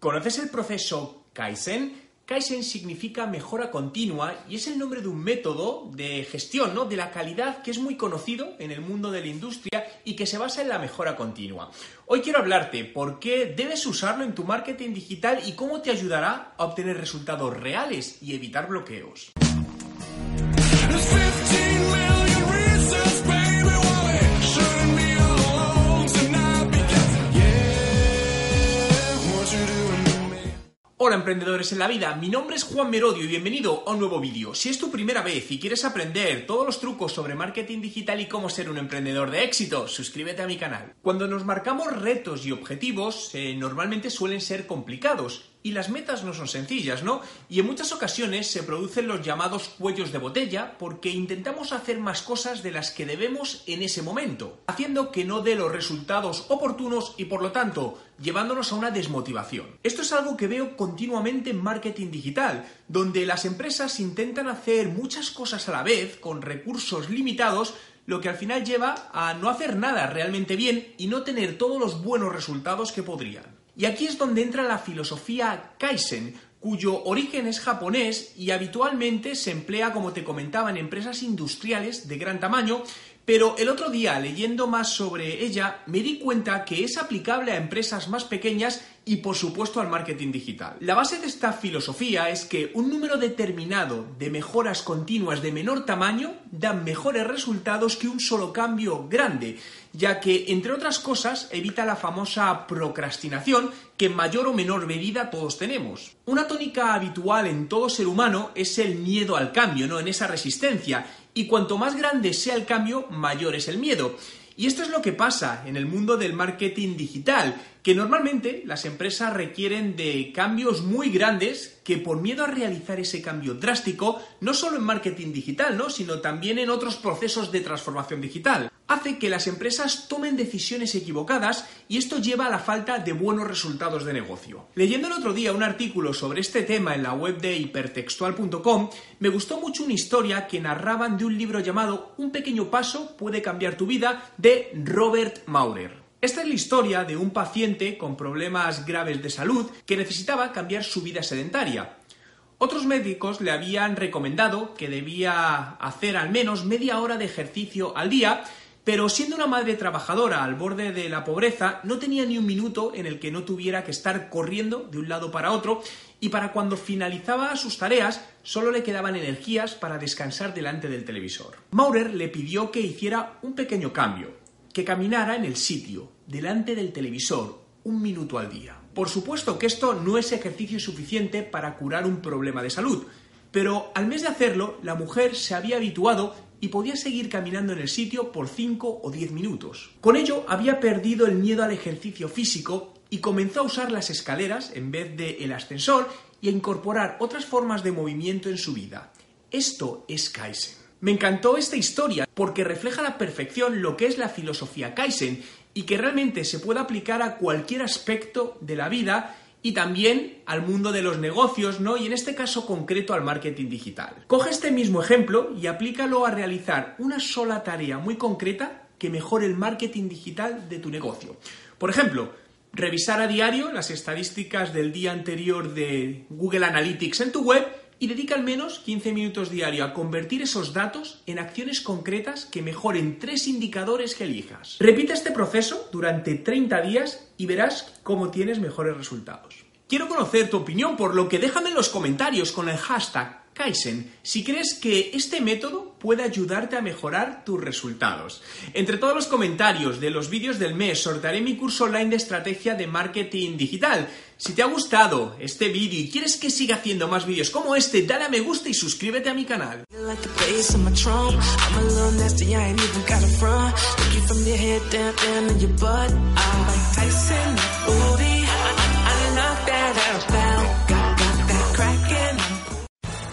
¿Conoces el proceso Kaizen? Kaizen significa mejora continua y es el nombre de un método de gestión ¿no? de la calidad que es muy conocido en el mundo de la industria y que se basa en la mejora continua. Hoy quiero hablarte por qué debes usarlo en tu marketing digital y cómo te ayudará a obtener resultados reales y evitar bloqueos. Hola emprendedores en la vida, mi nombre es Juan Merodio y bienvenido a un nuevo vídeo. Si es tu primera vez y quieres aprender todos los trucos sobre marketing digital y cómo ser un emprendedor de éxito, suscríbete a mi canal. Cuando nos marcamos retos y objetivos, eh, normalmente suelen ser complicados y las metas no son sencillas, ¿no? Y en muchas ocasiones se producen los llamados cuellos de botella porque intentamos hacer más cosas de las que debemos en ese momento, haciendo que no dé los resultados oportunos y por lo tanto llevándonos a una desmotivación. Esto es algo que veo continuamente en marketing digital, donde las empresas intentan hacer muchas cosas a la vez con recursos limitados lo que al final lleva a no hacer nada realmente bien y no tener todos los buenos resultados que podrían. Y aquí es donde entra la filosofía Kaizen, cuyo origen es japonés y habitualmente se emplea, como te comentaba, en empresas industriales de gran tamaño, pero el otro día, leyendo más sobre ella, me di cuenta que es aplicable a empresas más pequeñas y por supuesto al marketing digital. La base de esta filosofía es que un número determinado de mejoras continuas de menor tamaño dan mejores resultados que un solo cambio grande, ya que, entre otras cosas, evita la famosa procrastinación que en mayor o menor medida todos tenemos. Una tónica habitual en todo ser humano es el miedo al cambio, ¿no? En esa resistencia. Y cuanto más grande sea el cambio, mayor es el miedo. Y esto es lo que pasa en el mundo del marketing digital, que normalmente las empresas requieren de cambios muy grandes que por miedo a realizar ese cambio drástico, no solo en marketing digital, ¿no? sino también en otros procesos de transformación digital, hace que las empresas tomen decisiones equivocadas y esto lleva a la falta de buenos resultados de negocio. Leyendo el otro día un artículo sobre este tema en la web de hipertextual.com, me gustó mucho una historia que narraban de un libro llamado Un pequeño paso puede cambiar tu vida de Robert Maurer. Esta es la historia de un paciente con problemas graves de salud que necesitaba cambiar su vida sedentaria. Otros médicos le habían recomendado que debía hacer al menos media hora de ejercicio al día, pero siendo una madre trabajadora al borde de la pobreza, no tenía ni un minuto en el que no tuviera que estar corriendo de un lado para otro y para cuando finalizaba sus tareas solo le quedaban energías para descansar delante del televisor. Maurer le pidió que hiciera un pequeño cambio que caminara en el sitio, delante del televisor, un minuto al día. Por supuesto que esto no es ejercicio suficiente para curar un problema de salud, pero al mes de hacerlo, la mujer se había habituado y podía seguir caminando en el sitio por 5 o 10 minutos. Con ello había perdido el miedo al ejercicio físico y comenzó a usar las escaleras en vez el ascensor y a incorporar otras formas de movimiento en su vida. Esto es Kaizen. Me encantó esta historia porque refleja a la perfección lo que es la filosofía Kaizen y que realmente se puede aplicar a cualquier aspecto de la vida y también al mundo de los negocios, ¿no? Y en este caso concreto al marketing digital. Coge este mismo ejemplo y aplícalo a realizar una sola tarea muy concreta que mejore el marketing digital de tu negocio. Por ejemplo, revisar a diario las estadísticas del día anterior de Google Analytics en tu web y dedica al menos 15 minutos diario a convertir esos datos en acciones concretas que mejoren tres indicadores que elijas. Repite este proceso durante 30 días y verás cómo tienes mejores resultados. Quiero conocer tu opinión, por lo que déjame en los comentarios con el hashtag Kaizen si crees que este método puede ayudarte a mejorar tus resultados. Entre todos los comentarios de los vídeos del mes sortearé mi curso online de estrategia de marketing digital. Si te ha gustado este vídeo y quieres que siga haciendo más vídeos como este, dale a me gusta y suscríbete a mi canal.